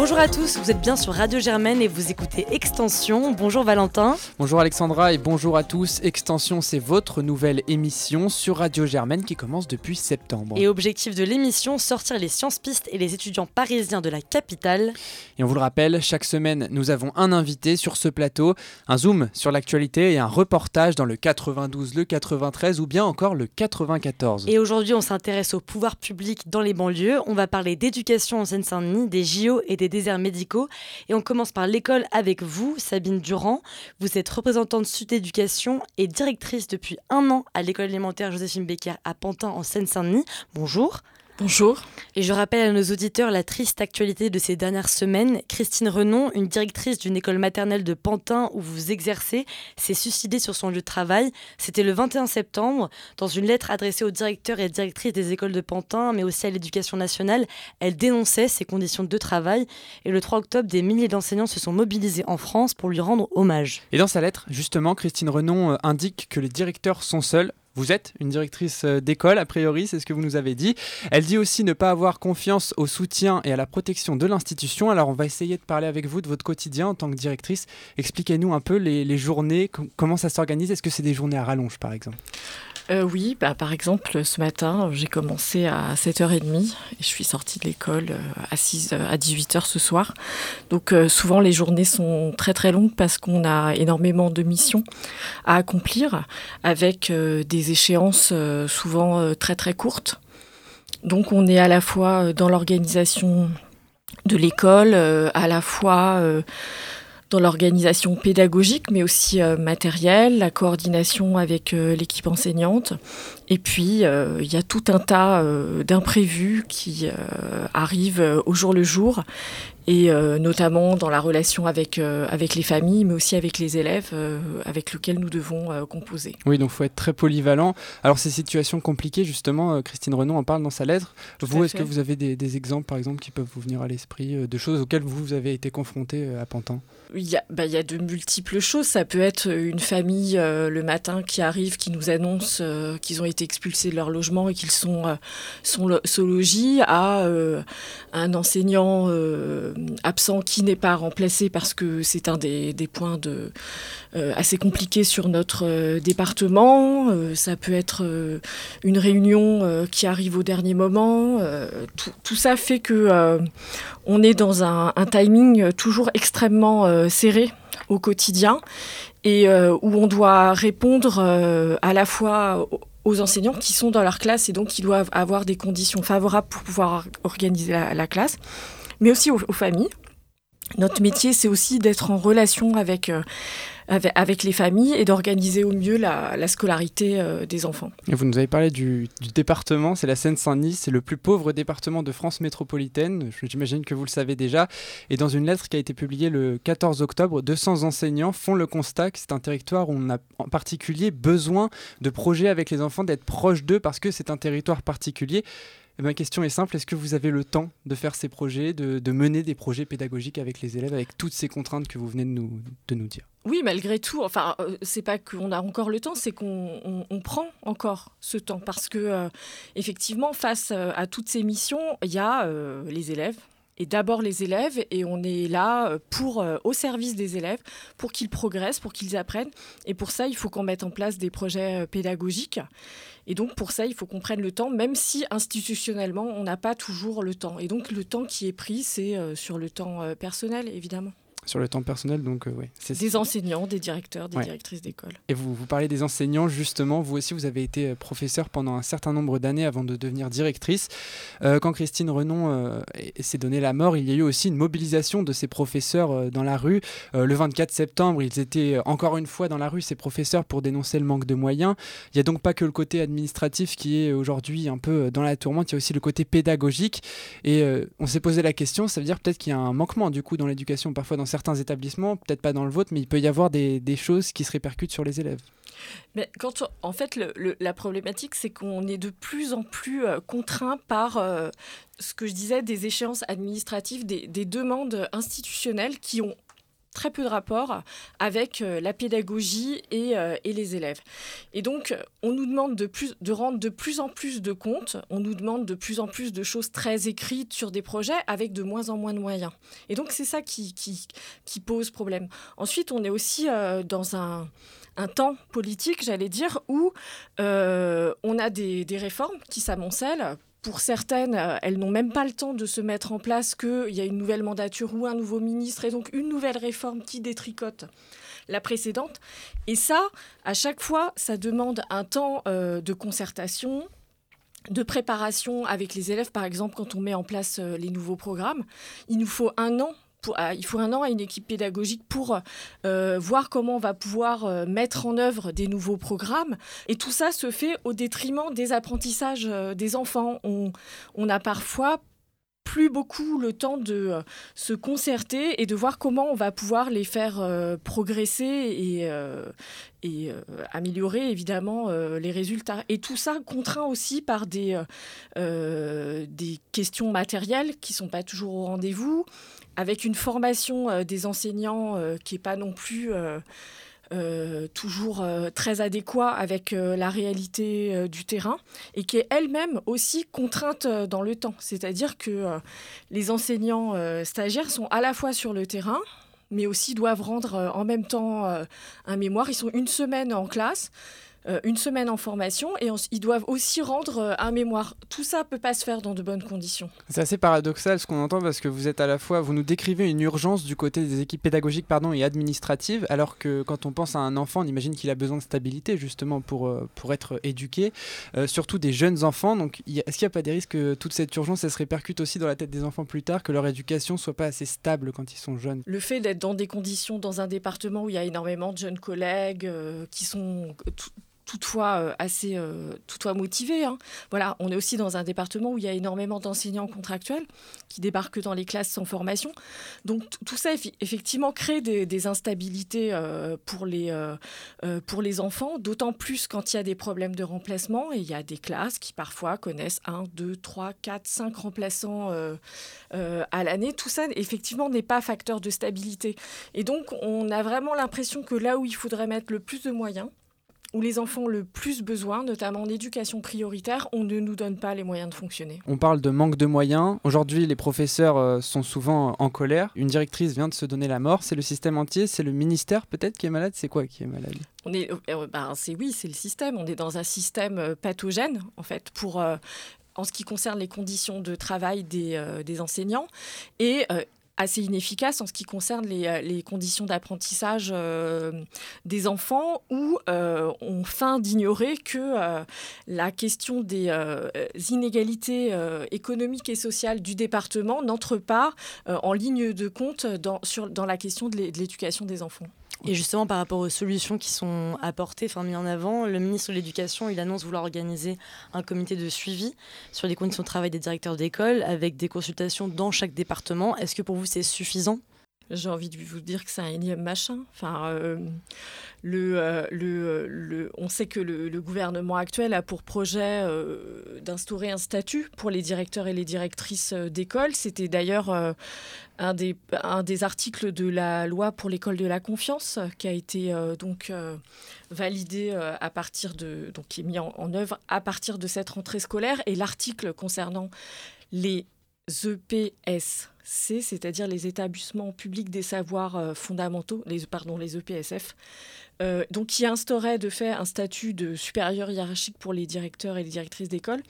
Bonjour à tous, vous êtes bien sur Radio Germaine et vous écoutez Extension. Bonjour Valentin. Bonjour Alexandra et bonjour à tous. Extension, c'est votre nouvelle émission sur Radio Germaine qui commence depuis septembre. Et objectif de l'émission, sortir les sciences pistes et les étudiants parisiens de la capitale. Et on vous le rappelle, chaque semaine, nous avons un invité sur ce plateau, un zoom sur l'actualité et un reportage dans le 92, le 93 ou bien encore le 94. Et aujourd'hui, on s'intéresse au pouvoir public dans les banlieues. On va parler d'éducation en Seine-Saint-Denis, des JO et des déserts médicaux. Et on commence par l'école avec vous, Sabine Durand. Vous êtes représentante Sud Éducation et directrice depuis un an à l'école élémentaire Joséphine Becker à Pantin en Seine-Saint-Denis. Bonjour. Bonjour. Et je rappelle à nos auditeurs la triste actualité de ces dernières semaines. Christine Renon, une directrice d'une école maternelle de Pantin où vous exercez, s'est suicidée sur son lieu de travail. C'était le 21 septembre. Dans une lettre adressée aux directeurs et directrices des écoles de Pantin, mais aussi à l'éducation nationale, elle dénonçait ses conditions de travail. Et le 3 octobre, des milliers d'enseignants se sont mobilisés en France pour lui rendre hommage. Et dans sa lettre, justement, Christine Renon euh, indique que les directeurs sont seuls vous êtes une directrice euh, d'école, a priori, c'est ce que vous nous avez dit. Elle dit aussi ne pas avoir confiance au soutien et à la protection de l'institution. Alors on va essayer de parler avec vous de votre quotidien en tant que directrice. Expliquez-nous un peu les, journées, comment ça s'organise. Est-ce que c'est des journées à rallonge, par exemple? Euh, oui, bah, par exemple, ce matin, j'ai commencé à 7h30 et je suis sortie de l'école euh, à, 6, à 18h ce soir. Donc euh, souvent, les journées sont très très longues parce qu'on a énormément de missions à accomplir avec des échéances souvent très très courtes. Donc on est à la fois dans l'organisation de l'école, à la fois dans l'organisation pédagogique, mais aussi euh, matérielle, la coordination avec euh, l'équipe enseignante. Et puis, euh, il y a tout un tas d'imprévus qui arrivent au jour le jour et euh, notamment dans la relation avec, euh, avec les familles, mais aussi avec les élèves euh, avec lesquels nous devons composer. Oui, donc il faut être très polyvalent. Alors ces situations compliquées, justement, Christine Renon en parle dans sa lettre. vous, est-ce que vous avez des, exemples, par exemple, qui peuvent vous venir à l'esprit, de choses auxquelles vous avez été confronté à Pantin? Il y, a, bah, il y, a, de multiples choses. Ça peut être une famille le matin qui arrive, qui nous annonce qu'ils ont été expulsés de leur logement et qu'ils sont, sous logis, à un enseignant absent qui n'est pas remplacé parce que c'est un des, points de, euh, assez compliqués sur notre euh, département. Euh, ça peut être une réunion qui arrive au dernier moment. Tout, ça fait que on est dans un, timing toujours extrêmement serré au quotidien et où on doit répondre à la fois aux enseignants qui sont dans leur classe et donc qui doivent avoir des conditions favorables pour pouvoir organiser la classe mais aussi aux, familles. Notre métier, c'est aussi d'être en relation avec, euh, avec, les familles et d'organiser au mieux la, scolarité euh, des enfants. Vous nous avez parlé du, département, c'est la Seine-Saint-Denis, c'est le plus pauvre département de France métropolitaine, j'imagine que vous le savez déjà. Et dans une lettre qui a été publiée le 14 octobre, 200 enseignants font le constat que c'est un territoire où on a en particulier besoin de projets avec les enfants, d'être proche d'eux parce que c'est un territoire particulier. Eh ma question est simple, est-ce que vous avez le temps de faire ces projets, de, mener des projets pédagogiques avec les élèves, avec toutes ces contraintes que vous venez de nous dire? Oui, malgré tout, enfin, euh, c'est pas qu'on a encore le temps, c'est qu'on prend encore ce temps parce que, euh, effectivement, face euh, à toutes ces missions, il y a les élèves, et d'abord les élèves et on est là pour au service des élèves pour qu'ils progressent, pour qu'ils apprennent et pour ça il faut qu'on mette en place des projets pédagogiques et donc pour ça, il faut qu'on prenne le temps, même si institutionnellement, on n'a pas toujours le temps. Et donc le temps qui est pris, c'est sur le temps personnel, évidemment sur le temps personnel. Donc, euh, ouais, c'est des enseignants, des directeurs, des directrices d'école. Et vous, vous parlez des enseignants, justement. Vous aussi, vous avez été euh, professeur pendant un certain nombre d'années avant de devenir directrice. Euh, quand Christine Renon s'est donné la mort, il y a eu aussi une mobilisation de ces professeurs dans la rue. le 24 septembre, ils étaient encore une fois dans la rue, ces professeurs, pour dénoncer le manque de moyens. Il n'y a donc pas que le côté administratif qui est aujourd'hui un peu dans la tourmente, il y a aussi le côté pédagogique. Et on s'est posé la question, ça veut dire peut-être qu'il y a un manquement du coup dans l'éducation, parfois dans certains certains établissements, peut-être pas dans le vôtre, mais il peut y avoir des, choses qui se répercutent sur les élèves. Mais quand en fait, la problématique, c'est qu'on est de plus en plus euh, contraint par euh, ce que je disais des échéances administratives, des, demandes institutionnelles qui ont très peu de rapport avec la pédagogie et, et, les élèves. Et donc, on nous demande de, plus, de rendre de plus en plus de comptes, on nous demande de plus en plus de choses très écrites sur des projets avec de moins en moins de moyens. Et donc, c'est ça qui, pose problème. Ensuite, on est aussi dans un temps politique, j'allais dire, où euh, on a des, réformes qui s'amoncellent. Pour certaines, euh, elles n'ont même pas le temps de se mettre en place qu'il y a une nouvelle mandature ou un nouveau ministre et donc une nouvelle réforme qui détricote la précédente. Et ça, à chaque fois, ça demande un temps euh, de concertation, de préparation avec les élèves, par exemple, quand on met en place les nouveaux programmes. Il nous faut un an il faut un an à une équipe pédagogique pour euh, voir comment on va pouvoir euh, mettre en œuvre des nouveaux programmes. Et tout ça se fait au détriment des apprentissages euh, des enfants. On, on a parfois plus beaucoup le temps de se concerter et de voir comment on va pouvoir les faire progresser et, améliorer évidemment les résultats. Et tout ça contraint aussi par des, des questions matérielles qui ne sont pas toujours au rendez-vous, avec une formation euh, des enseignants euh, qui n'est pas non plus euh, toujours très adéquat avec la réalité du terrain et qui est elle-même aussi contrainte dans le temps. C'est-à-dire que les enseignants stagiaires sont à la fois sur le terrain, mais aussi doivent rendre en même temps un mémoire. Ils sont une semaine en classe. Euh, une semaine en formation et ils doivent aussi rendre euh, un mémoire. Tout ça peut pas se faire dans de bonnes conditions. C'est assez paradoxal ce qu'on entend parce que vous êtes à la fois, vous nous décrivez une urgence du côté des équipes pédagogiques pardon, et administratives, alors que quand on pense à un enfant, on imagine qu'il a besoin de stabilité justement pour, euh, pour être éduqué, surtout des jeunes enfants. Donc est-ce qu'il n'y a pas des risques que toute cette urgence, elle se répercute aussi dans la tête des enfants plus tard, que leur éducation soit pas assez stable quand ils sont jeunes? Le fait d'être dans des conditions, dans un département où il y a énormément de jeunes collègues qui sont toutefois euh, assez euh, toutefois motivé. Hein. Voilà, on est aussi dans un département où il y a énormément d'enseignants contractuels qui débarquent dans les classes sans formation. Donc tout ça effectivement crée des, instabilités euh, pour les pour les enfants, d'autant plus quand il y a des problèmes de remplacement et il y a des classes qui parfois connaissent un, deux, trois, quatre, cinq remplaçants à l'année. Tout ça effectivement n'est pas facteur de stabilité. Et donc on a vraiment l'impression que là où il faudrait mettre le plus de moyens où les enfants ont le plus besoin, notamment en éducation prioritaire, on ne nous donne pas les moyens de fonctionner. On parle de manque de moyens. Aujourd'hui, les professeurs euh, sont souvent en colère. Une directrice vient de se donner la mort. C'est le système entier, c'est le ministère peut-être qui est malade. C'est quoi qui est malade? On est, euh, ben, c'est oui, c'est le système. On est dans un système euh, pathogène en fait pour en ce qui concerne les conditions de travail des, des enseignants et assez inefficace en ce qui concerne les, euh, conditions d'apprentissage euh, des enfants où euh, on feint d'ignorer que la question des inégalités économiques et sociales du département n'entre pas en ligne de compte sur, dans la question de l'éducation des enfants. Et justement, par rapport aux solutions qui sont apportées, enfin mises en avant, le ministre de l'Éducation, il annonce vouloir organiser un comité de suivi sur les conditions de travail des directeurs d'école avec des consultations dans chaque département. Est-ce que pour vous c'est suffisant? J'ai envie de vous dire que c'est un énième machin. Enfin, euh, le, euh, le, le, on sait que le, gouvernement actuel a pour projet euh, d'instaurer un statut pour les directeurs et les directrices d'école. C'était d'ailleurs un, des, un des articles de la loi pour l'école de la confiance qui a été donc validé à partir de, donc qui est mis en, en œuvre à partir de cette rentrée scolaire. Et l'article concernant les EPS c'est-à-dire les établissements publics des savoirs euh, fondamentaux, les, pardon, les EPSF, euh, donc qui instaurait de fait un statut de supérieur hiérarchique pour les directeurs et les directrices d'école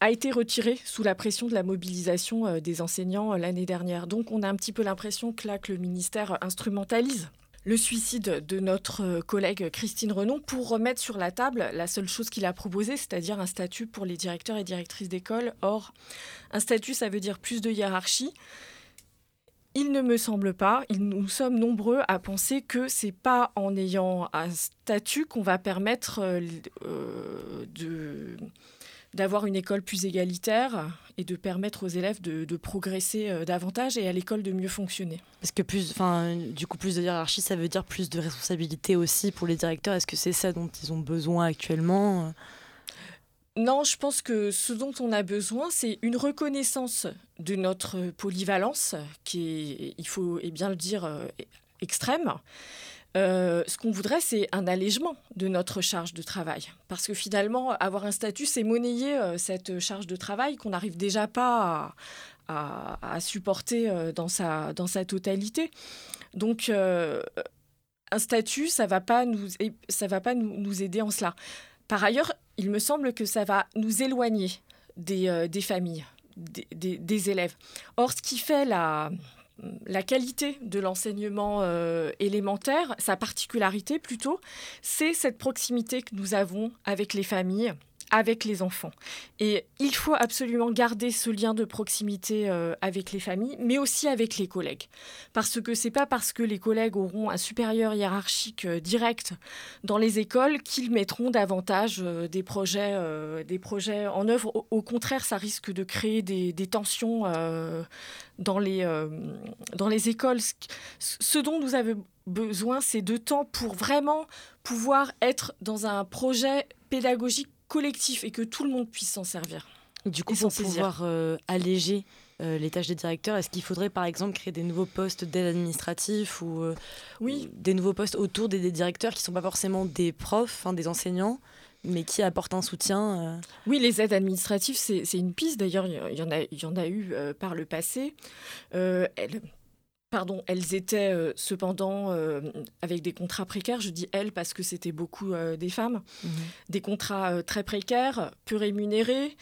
a été retiré sous la pression de la mobilisation euh, des enseignants l'année dernière. Donc on a un petit peu l'impression que là, que le ministère instrumentalise le suicide de notre euh, collègue Christine Renon pour remettre sur la table la seule chose qu'il a proposée, c'est-à-dire un statut pour les directeurs et directrices d'école. Or, un statut, ça veut dire plus de hiérarchie. Il ne me semble pas, nous sommes nombreux à penser que c'est pas en ayant un statut qu'on va permettre euh, euh, de d'avoir une école plus égalitaire et de permettre aux élèves de, progresser euh, davantage et à l'école de mieux fonctionner. Parce que plus, enfin, du coup, plus de hiérarchie, ça veut dire plus de responsabilité aussi pour les directeurs. Est-ce que c'est ça dont ils ont besoin actuellement non, je pense que ce dont on a besoin, c'est une reconnaissance de notre polyvalence, qui est, il faut et bien le dire, euh, ce qu'on voudrait, c'est un allègement de notre charge de travail. Parce que finalement, avoir un statut, c'est monnayer cette charge de travail qu'on n'arrive déjà pas à, supporter dans, sa, dans sa totalité. Donc, un statut, ça ça va pas nous, aider en cela. Par ailleurs, il me semble que ça va nous éloigner des, euh, familles, des, élèves. Or, ce qui fait la, la qualité de l'enseignement euh, élémentaire, sa particularité plutôt, c'est cette proximité que nous avons avec les familles avec les enfants. Et il faut absolument garder ce lien de proximité euh, avec les familles, mais aussi avec les collègues. Parce que c'est pas parce que les collègues auront un supérieur hiérarchique euh, direct dans les écoles qu'ils mettront davantage euh, des, projets, des projets en œuvre. Au, contraire, ça risque de créer des, des tensions dans, les, dans les écoles. Ce dont nous avons besoin, c'est de temps pour vraiment pouvoir être dans un projet pédagogique collectif et que tout le monde puisse s'en servir. Du coup, pour pouvoir euh, alléger euh, les tâches des directeurs, est-ce qu'il faudrait par exemple créer des nouveaux postes d'aide administratif ou, euh, oui. des nouveaux postes autour des, directeurs qui ne sont pas forcément des profs, hein, des enseignants mais qui apportent un soutien. Oui, les aides administratives, c'est une piste. D'ailleurs, il y, en a, il y en a eu par le passé. Elle, Pardon, elles étaient euh, cependant euh, avec des contrats précaires. Je dis elles parce que c'était beaucoup euh, des femmes. Mhm. Des contrats très précaires, peu rémunérés.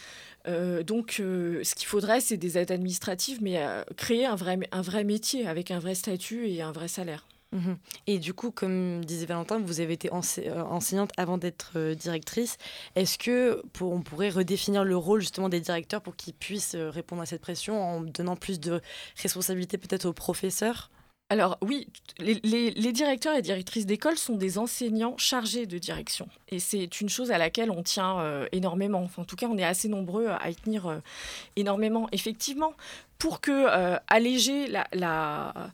donc, ce qu'il faudrait, c'est des aides administratives, mais créer un vrai, un vrai métier avec un vrai statut et un vrai salaire. Mhm. Et du coup, comme disait Valentin, vous avez été euh, enseignante avant d'être euh, directrice. Est-ce que on pourrait redéfinir le rôle justement des directeurs pour qu'ils puissent euh, répondre à cette pression en donnant plus de responsabilité peut-être aux professeurs? Alors oui, les, directeurs et directrices d'école sont des enseignants chargés de direction. Et c'est une chose à laquelle on tient énormément. Enfin, en tout cas, on est assez nombreux à y tenir énormément. Effectivement, pour que alléger la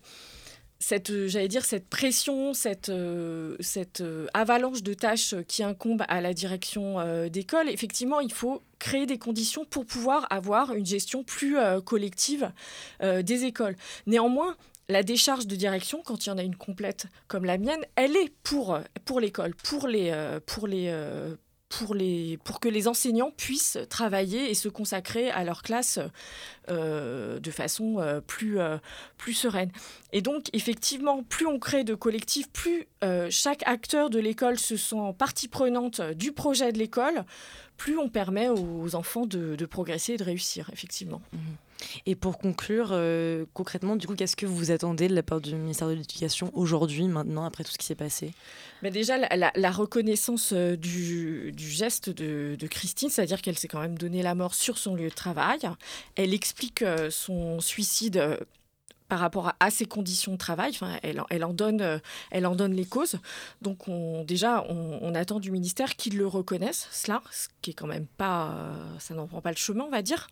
cette, euh, j'allais dire, cette pression, cette, euh, cette euh, avalanche de tâches qui incombe à la direction d'école, effectivement, il faut créer des conditions pour pouvoir avoir une gestion plus collective des écoles. Néanmoins, la décharge de direction, quand il y en a une complète comme la mienne, elle est pour, pour l'école, pour les, pour les pour, les, pour que les enseignants puissent travailler et se consacrer à leur classe euh, de façon euh, plus, euh, plus sereine. Et donc, effectivement, plus on crée de collectifs, plus chaque acteur de l'école se sent partie prenante du projet de l'école, plus on permet aux enfants de, progresser et de réussir, effectivement. Mmh. Et pour conclure, euh, concrètement, du coup, qu'est-ce que vous attendez de la part du ministère de l'Éducation aujourd'hui, maintenant, après tout ce qui s'est passé? Mais Déjà, la, reconnaissance euh, du, geste de, Christine, c'est-à-dire qu'elle s'est quand même donné la mort sur son lieu de travail. Elle explique euh, son suicide par rapport à, ses conditions de travail. Elle, en donne, les causes. Donc, on, déjà, on, attend du ministère qu'il le reconnaisse, cela, ce qui est quand même pas, ça n'en prend pas le chemin, on va dire.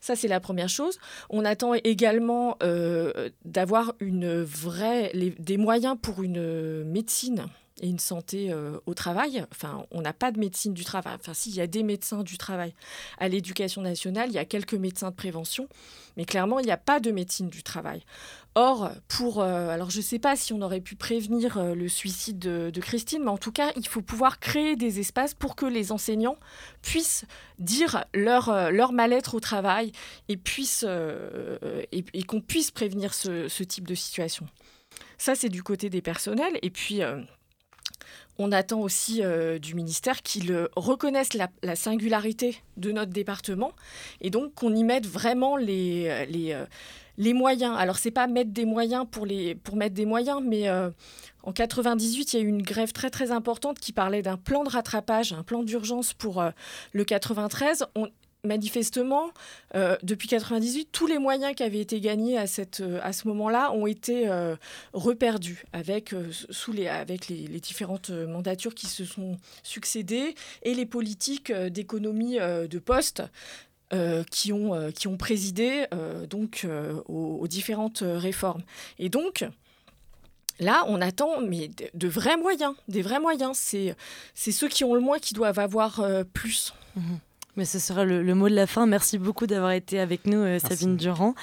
Ça, c'est la première chose. On attend également euh, d'avoir une vraie, des moyens pour une médecine et une santé euh, au travail. Enfin, on n'a pas de médecine du travail. Enfin, si, il y a des médecins du travail. À l'éducation nationale, il y a quelques médecins de prévention, mais clairement, il n'y a pas de médecine du travail. Or, pour, euh, alors je ne sais pas si on aurait pu prévenir euh, le suicide de, Christine, mais en tout cas, il faut pouvoir créer des espaces pour que les enseignants puissent dire leur, leur mal-être au travail et, puissent, et, qu'on puisse prévenir ce, ce, type de situation. Ça, c'est du côté des personnels. Et puis, on attend aussi euh, du ministère qu'il reconnaisse la, singularité de notre département et donc qu'on y mette vraiment les, euh, les, euh, moyens. Alors, c'est pas mettre des moyens pour, les, pour mettre des moyens, mais en 98, il y a eu une grève très très importante qui parlait d'un plan de rattrapage, un plan d'urgence pour le 93. On, manifestement, euh, depuis 98, tous les moyens qui avaient été gagnés à, cette, euh, à ce moment-là ont été euh, reperdus avec, sous les, avec les, différentes mandatures qui se sont succédées et les politiques d'économie de poste. qui, ont, qui ont présidé donc aux, différentes réformes. Et donc, Là, on attend mais de, vrais moyens, des vrais moyens. C'est, ceux qui ont le moins qui doivent avoir plus. Mmh Mais ce sera le, mot de la fin. Merci beaucoup d'avoir été avec nous, euh, Sabine Durand.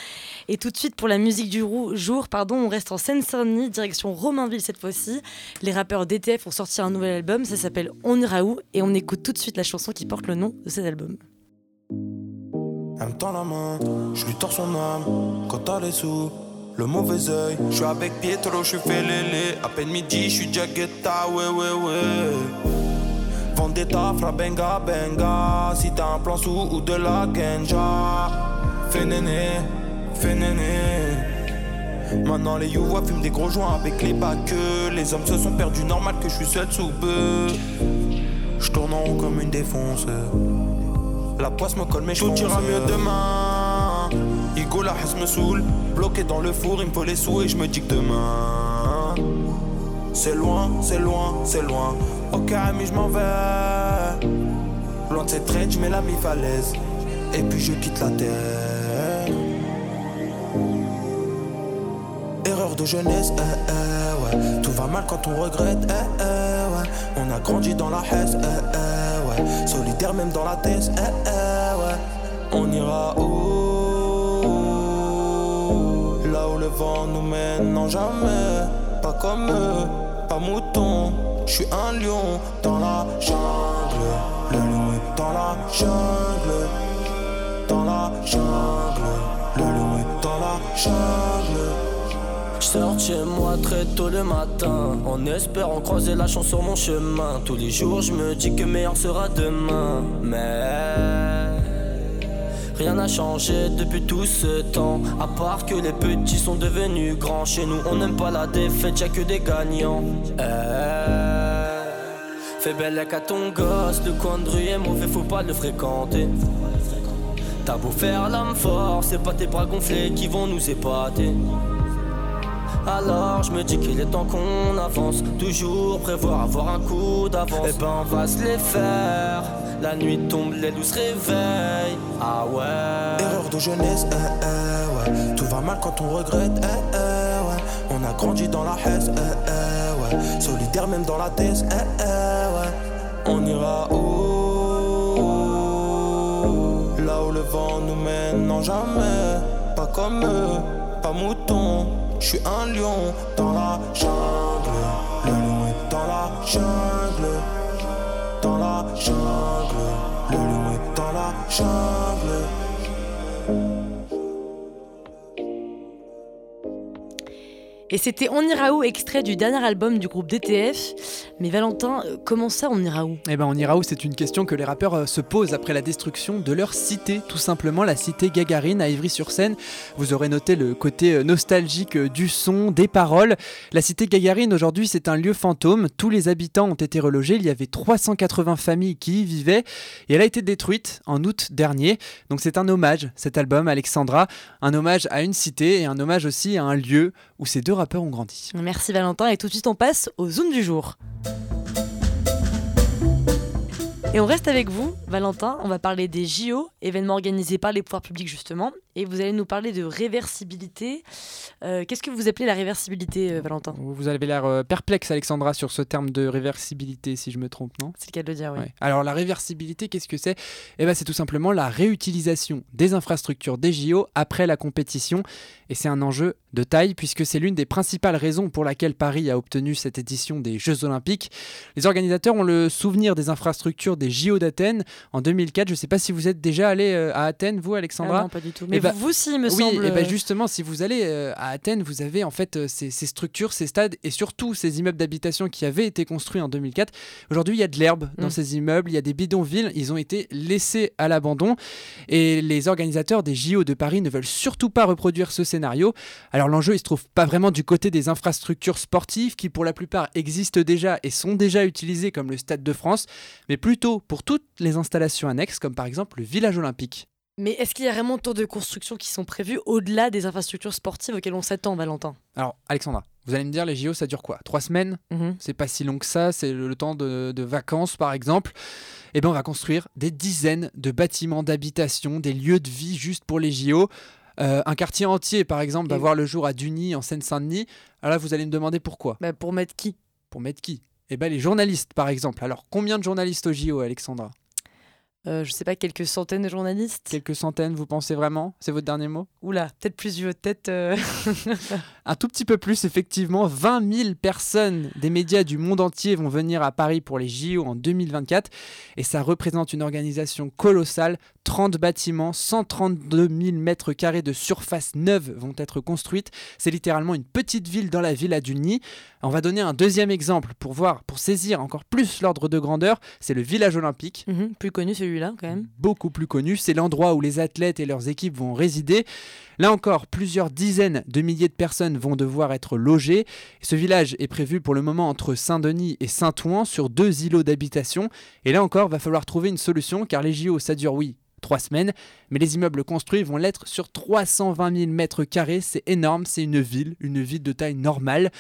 Et tout de suite, pour la musique du jour, pardon, on reste en Seine-Saint-Denis, direction Romainville cette fois-ci. Les rappeurs DTF ont sorti un nouvel album, ça s'appelle On ira où Et on écoute tout de suite la chanson qui porte le nom de cet album. Elle me tend la main, je lui tords son âme. Quand t'as les sous, le mauvais oeil. Je suis avec Pietro, je suis fait lélé. À peine midi, je suis déjà ouais, ouais, ouais. Vendetta, fra benga, benga. Si t'as un plan sous ou de la genja. Fais néné, fais néné. Maintenant les youvois fument des gros joints avec les bacs. Les hommes se sont perdus, normal que je suis seul sous peu. Je tourne en haut comme une défonce. La poisse me colle, mais tout ira mieux demain. Igo la me saoule, bloqué dans le four, il me faut les sous et je me dis que demain. C'est loin, c'est loin, c'est loin. Ok, ami, je m'en vais. Loin de cette traite, je mets la mi-falaise. Et puis je quitte la terre. Erreur de jeunesse, eh, eh, ouais. Tout va mal quand on regrette, eh, eh, ouais. On a grandi dans la haisse, eh, ouais. Solidaire même dans la eh, ouais. On ira où? Là où le vent nous mène, non jamais. Pas comme eux, pas mouton. Je suis un lion dans la jungle. Le lion est dans la jungle. Dans la jungle. Le lion est dans la jungle. Sors chez moi très tôt le matin En espérant croiser la chance sur mon chemin Tous les jours je me dis que meilleur sera demain Mais Rien n'a changé depuis tout ce temps. À part que les petits sont devenus grands. Chez nous on n'aime pas la défaite, y'a que des gagnants. Eh, Fais belle à ton gosse, le coin de rue est mauvais, faut pas le fréquenter. T'as beau faire l'âme fort, c'est pas tes bras gonflés qui vont nous épater. Alors je me dis qu'il est temps qu'on avance. Toujours prévoir avoir un coup d'avance. Eh ben on va se les faire La nuit tombe, loups se réveillent. Ah ouais. Erreur de jeunesse, eh, eh, ouais. Tout va mal quand on regrette, eh, eh, ouais. On a grandi dans la haisse, eh, eh, ouais. Solidaire même dans la thèse, ouais. On ira où? Là où le vent nous mène, non jamais. Pas comme eux, pas mouton. Je suis un lion dans la jungle. Le lion est dans la jungle. Dans la jungle. Le lion est dans la jungle. Et c'était On ira où, extrait du dernier album du groupe DTF. Mais Valentin, euh, comment ça on ira où? Eh ben on ira où, c'est une question que les rappeurs euh, se posent après la destruction de leur cité, tout simplement la cité Gagarine à Ivry-sur-Seine. Vous aurez noté le côté euh, nostalgique du son, des paroles. La cité Gagarine aujourd'hui c'est un lieu fantôme, tous les habitants ont été relogés, il y avait 380 familles qui y vivaient et elle a été détruite en août dernier. Donc c'est un hommage, cet album Alexandra, un hommage à une cité et un hommage aussi à un lieu où ces deux rappeurs ont grandi. Merci Valentin et tout de suite on passe au Zoom du jour. Et on reste avec vous, Valentin. On va parler des JO, événements organisés par les pouvoirs publics justement. Et vous allez nous parler de réversibilité. Euh, qu'est-ce que vous appelez la réversibilité, euh, Valentin? Vous avez l'air euh, perplexe, Alexandra, sur ce terme de réversibilité, si je me trompe, non? C'est le cas de le dire, oui. Alors la réversibilité, qu'est-ce que c'est? Eh ben, c'est tout simplement la réutilisation des infrastructures des JO après la compétition. Et c'est un enjeu de taille puisque c'est l'une des principales raisons pour laquelle Paris a obtenu cette édition des Jeux Olympiques. Les organisateurs ont le souvenir des infrastructures des JO d'Athènes en 2004. Je ne sais pas si vous êtes déjà allé à Athènes, vous, Alexandra ah Non, pas du tout. Mais bah, vous aussi, me oui, semble. et ben justement, si vous allez euh, à Athènes, vous avez en fait euh, ces, structures, ces stades et surtout ces immeubles d'habitation qui avaient été construits en 2004. Aujourd'hui, il y a de l'herbe dans mm. ces immeubles, il y a des bidonvilles, ils ont été laissés à l'abandon et les organisateurs des JO de Paris ne veulent surtout pas reproduire ce scénario. Alors l'enjeu, il se trouve pas vraiment du côté des infrastructures sportives qui pour la plupart existent déjà et sont déjà utilisées comme le Stade de France, mais plutôt pour toutes les installations annexes comme par exemple le village olympique. Mais est-ce qu'il y a vraiment tant de constructions qui sont prévues au-delà des infrastructures sportives auxquelles on s'attend, Valentin? Alors, Alexandra, vous allez me dire, les JO, ça dure quoi? Trois semaines? Mhm. C'est pas si long que ça, c'est le, temps de, vacances, par exemple. Eh bien, on va construire des dizaines de bâtiments d'habitation, des lieux de vie juste pour les JO. Euh, un quartier entier, par exemple, va voir le jour à Duny, en Seine-Saint-Denis. Alors là, vous allez me demander pourquoi? Bah, pour mettre qui? Pour mettre qui? Eh bien, les journalistes, par exemple. Alors, combien de journalistes au JO, Alexandra? Euh, je sais pas, quelques centaines de journalistes Quelques centaines, vous pensez vraiment? C'est votre dernier mot? Oula, peut-être plus vieux, peut-être. Euh, Un tout petit peu plus, effectivement. 20 000 personnes des médias du monde entier vont venir à Paris pour les JO en 2024. Et ça représente une organisation colossale. 30 bâtiments, 132 000 mètres carrés de surface neuve vont être construites. C'est littéralement une petite ville dans la villa du Nid. On va donner un deuxième exemple pour voir, pour saisir encore plus l'ordre de grandeur. C'est le village olympique. Mhm, plus connu Beaucoup plus connu. C'est l'endroit où les athlètes et leurs équipes vont résider. Là encore, plusieurs dizaines de milliers de personnes vont devoir être logées. Ce village est prévu pour le moment entre Saint-Denis et Saint-Ouen sur deux îlots d'habitation. Et là encore, va falloir trouver une solution car les JO, ça dure, oui, trois semaines, mais les immeubles construits vont l'être sur 320 000 mètres carrés, c'est énorme, c'est une ville, une ville de taille normale.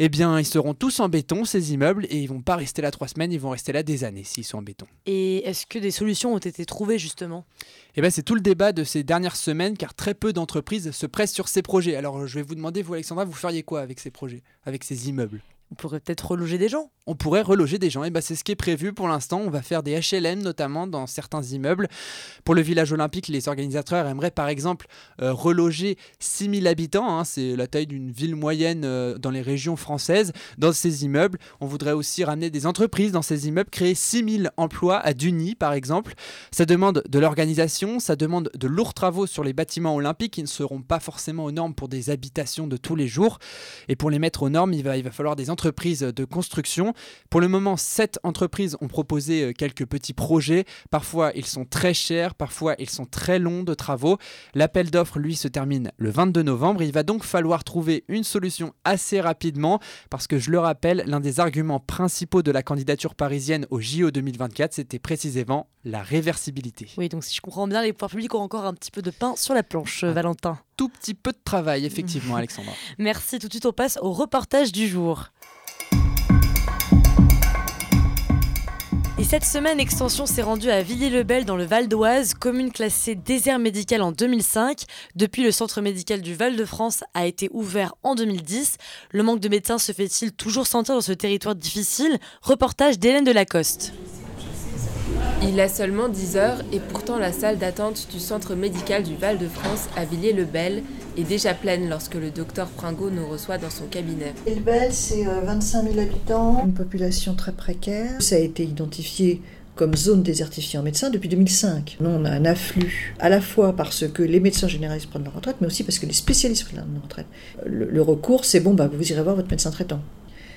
Eh bien, ils seront tous en béton, ces immeubles, et ils vont pas rester là trois semaines, ils vont rester là des années s'ils sont en béton. Et est-ce que des solutions ont été trouvées justement? Eh bien, c'est tout le débat de ces dernières semaines, car très peu d'entreprises se pressent sur ces projets. Alors, je vais vous demander, vous Alexandra, vous feriez quoi avec ces projets, avec ces immeubles? On pourrait peut-être reloger des gens. On pourrait reloger des gens. Et bah c'est ce qui est prévu pour l'instant. On va faire des HLM notamment dans certains immeubles. Pour le village olympique, les organisateurs aimeraient par exemple euh, reloger 6000 habitants. Hein. c'est la taille d'une ville moyenne euh, dans les régions françaises. Dans ces immeubles, on voudrait aussi ramener des entreprises dans ces immeubles, créer 6000 emplois à Duny par exemple. Ça demande de l'organisation, ça demande de lourds travaux sur les bâtiments olympiques qui ne seront pas forcément aux normes pour des habitations de tous les jours. Et pour les mettre aux normes, il va, il va falloir des entreprises de construction. Pour le moment, sept entreprises ont proposé euh, quelques petits projets. Parfois, ils sont très chers, parfois, ils sont très longs de travaux. L'appel d'offres, lui, se termine le 22 novembre. Il va donc falloir trouver une solution assez rapidement parce que, je le rappelle, l'un des arguments principaux de la candidature parisienne au JO 2024, c'était précisément la réversibilité. Oui, donc si je comprends bien, les pouvoirs publics ont encore un petit peu de pain sur la planche, Valentin. Tout petit peu de travail, effectivement, Alexandra. Merci. Tout de suite, on passe au reportage du jour. Et cette semaine, Extension s'est rendue à Villiers-le-Bel dans le Val d'Oise, commune classée désert médical en 2005. Depuis, le centre médical du Val-de-France a été ouvert en 2010. Le manque de médecins se fait-il toujours sentir dans ce territoire difficile? Reportage d'Hélène Delacoste. Il a seulement 10 heures et pourtant la salle d'attente du centre médical du Val-de-France à Villiers-le-Bel est déjà pleine lorsque le docteur Pringot nous reçoit dans son cabinet. Villiers-le-Bel, c'est 25 euh, 000 habitants, une population très précaire. Ça a été identifié comme zone désertifiée en médecins depuis 2005. Nous, on a un afflux, à la fois parce que les médecins généralistes prennent leur retraite, mais aussi parce que les spécialistes prennent leur retraite. Le, recours, c'est bon, bah, vous irez voir votre médecin traitant.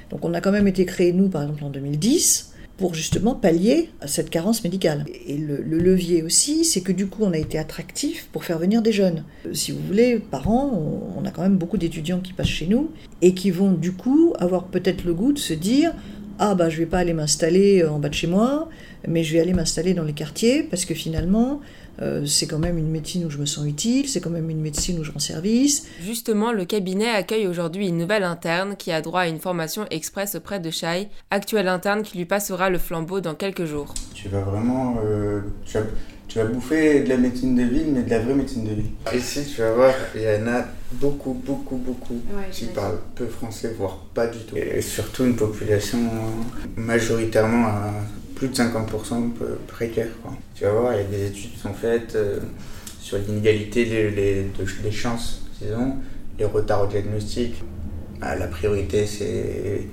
Donc on a quand même été créé, nous, par exemple, en 2010 pour justement pallier à cette carence médicale. Et le, levier aussi, c'est que du coup, on a été attractif pour faire venir des jeunes. Euh, si vous voulez, par an, on, a quand même beaucoup d'étudiants qui passent chez nous et qui vont du coup avoir peut-être le goût de se dire ah bah je vais pas aller m'installer en bas de chez moi, mais je vais aller m'installer dans les quartiers parce que finalement euh, c'est quand même une médecine où je me sens utile, c'est quand même une médecine où je rends service. Justement, le cabinet accueille aujourd'hui une nouvelle interne qui a droit à une formation express auprès de Shai, actuelle interne qui lui passera le flambeau dans quelques jours. Tu vas vraiment... Euh, tu, vas, bouffer de la médecine de ville, mais de la vraie médecine de ville. Ici, tu vas voir, il y en a beaucoup, beaucoup, beaucoup qui parlent peu français, voire pas du tout. Et surtout une population majoritairement à plus de 50% précaires. Tu vas voir, il y a des études qui sont faites euh, sur l'inégalité des, chances, disons, les retards au diagnostic. Bah, la priorité, c'est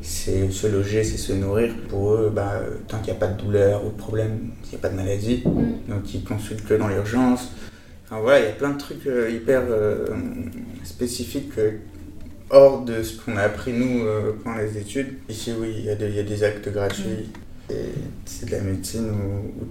c'est se loger, c'est se nourrir. Pour eux, bah, tant qu'il n'y a pas de douleur ou de problème, il n'y a pas de maladie, mm. donc ils consultent que dans l'urgence. Enfin, voilà, il y a plein de trucs euh, hyper euh, spécifiques hors de ce qu'on a appris nous pendant les études. Ici, oui, il y, a des actes gratuits. Mm c'est de la médecine où,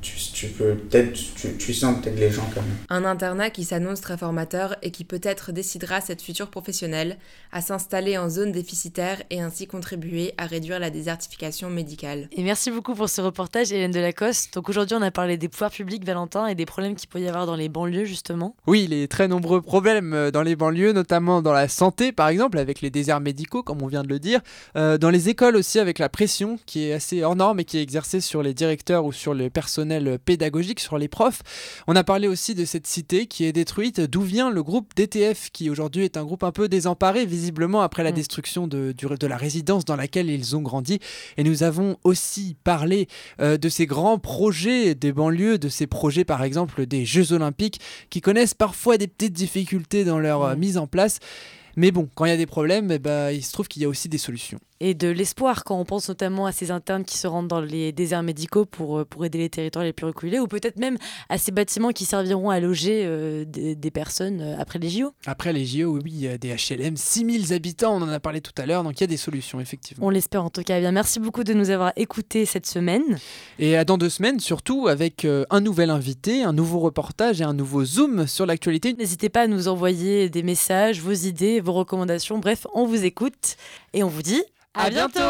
tu, peux peut-être, tu, sens peut-être les gens quand même. Un internat qui s'annonce très formateur et qui peut-être décidera cette future professionnelle à s'installer en zone déficitaire et ainsi contribuer à réduire la désertification médicale. Et merci beaucoup pour ce reportage, Hélène Delacoste. Donc aujourd'hui, on a parlé des pouvoirs publics, Valentin, et des problèmes qu'il peut y avoir dans les banlieues, justement. Oui, les très nombreux problèmes euh, dans les banlieues, notamment dans la santé, par exemple, avec les déserts médicaux, comme on vient de le dire. Euh, dans les écoles aussi, avec la pression qui est assez hors norme et qui est exercée sur les directeurs ou sur le personnel pédagogique sur les profs. On a parlé aussi de cette cité qui est détruite, d'où vient le groupe DTF qui aujourd'hui est un groupe un peu désemparé visiblement après la mm. destruction de, de la résidence dans laquelle ils ont grandi. Et nous avons aussi parlé euh, de ces grands projets des banlieues, de ces projets par exemple des Jeux olympiques qui connaissent parfois des petites difficultés dans leur euh, mise en place. Mais bon, quand il y a des problèmes, eh ben, il se trouve qu'il y a aussi des solutions et de l'espoir quand on pense notamment à ces internes qui se rendent dans les déserts médicaux pour, euh, pour aider les territoires les plus reculés ou peut-être même à ces bâtiments qui serviront à loger euh, des, personnes euh, après les JO. Après les JO, oui, il y a des HLM, 6000 habitants, on en a parlé tout à l'heure, donc il y a des solutions effectivement. On l'espère en tout cas. Eh bien, merci beaucoup de nous avoir écoutés cette semaine. Et à dans deux semaines surtout avec un nouvel invité, un nouveau reportage et un nouveau zoom sur l'actualité. N'hésitez pas à nous envoyer des messages, vos idées, vos recommandations, bref, on vous écoute et on vous dit à bientôt